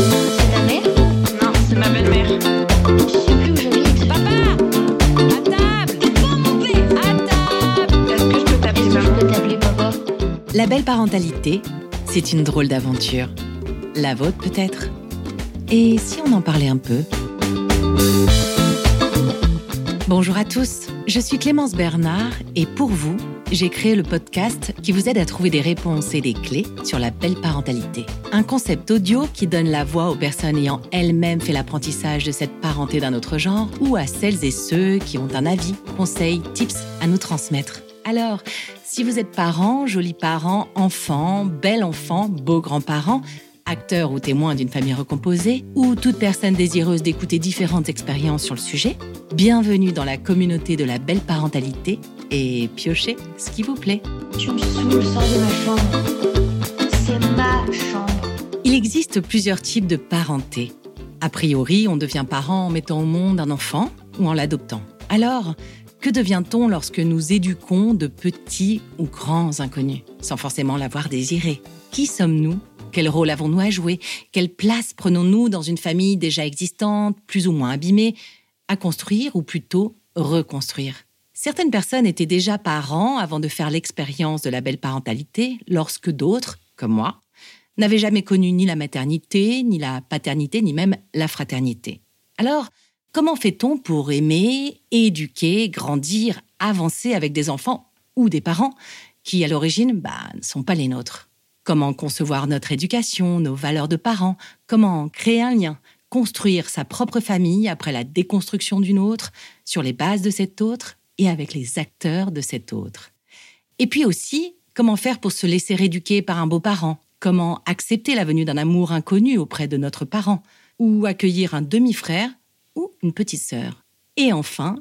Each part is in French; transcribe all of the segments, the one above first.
C'est ma mère Non, c'est ma belle-mère. Je sais plus où j'habite. Papa À table À table Est-ce que je peux t'appeler que je maman peux t'appeler papa La belle parentalité, c'est une drôle d'aventure. La vôtre peut-être Et si on en parlait un peu? Bonjour à tous, je suis Clémence Bernard et pour vous, j'ai créé le podcast qui vous aide à trouver des réponses et des clés sur la belle parentalité. Un concept audio qui donne la voix aux personnes ayant elles-mêmes fait l'apprentissage de cette parenté d'un autre genre ou à celles et ceux qui ont un avis, conseils, tips à nous transmettre. Alors, si vous êtes parent, joli parent, enfant, bel enfant, beau grand-parent, acteur ou témoin d'une famille recomposée, ou toute personne désireuse d'écouter différentes expériences sur le sujet, bienvenue dans la communauté de la belle parentalité et piochez ce qui vous plaît. Tu me saoules, sors de ma chambre. C'est ma chambre. Il existe plusieurs types de parenté. A priori, on devient parent en mettant au monde un enfant ou en l'adoptant. Alors, que devient-on lorsque nous éduquons de petits ou grands inconnus, sans forcément l'avoir désiré? Qui sommes-nous? Quel rôle avons-nous à jouer? Quelle place prenons-nous dans une famille déjà existante, plus ou moins abîmée, à construire ou plutôt reconstruire? Certaines personnes étaient déjà parents avant de faire l'expérience de la belle parentalité, lorsque d'autres, comme moi, n'avaient jamais connu ni la maternité, ni la paternité, ni même la fraternité. Alors, comment fait-on pour aimer, éduquer, grandir, avancer avec des enfants ou des parents qui, à l'origine, bah, ne sont pas les nôtres? Comment concevoir notre éducation, nos valeurs de parents? Comment créer un lien Construire sa propre famille après la déconstruction d'une autre, sur les bases de cette autre? Et avec les acteurs de cet autre. Et puis aussi, comment faire pour se laisser éduquer par un beau parent Comment accepter la venue d'un amour inconnu auprès de notre parent? Ou accueillir un demi-frère ou une petite sœur? Et enfin,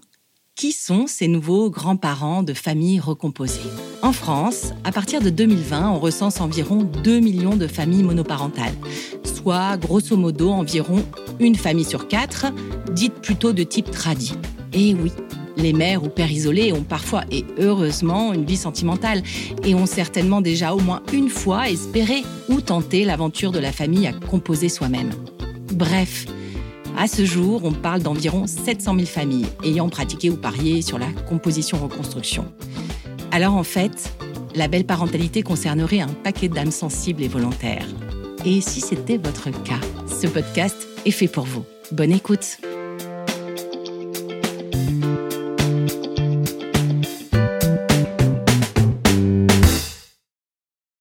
qui sont ces nouveaux grands-parents de familles recomposées? En France, à partir de 2020, on recense environ 2 millions de familles monoparentales, soit grosso modo environ une famille sur quatre, dite plutôt de type tradit. Et oui, les mères ou pères isolés ont parfois et heureusement une vie sentimentale et ont certainement déjà au moins une fois espéré ou tenté l'aventure de la famille à composer soi-même. Bref, à ce jour, on parle d'environ 700 000 familles ayant pratiqué ou parié sur la composition-reconstruction. Alors en fait, la belle parentalité concernerait un paquet d'âmes sensibles et volontaires. Et si c'était votre cas, ce podcast est fait pour vous. Bonne écoute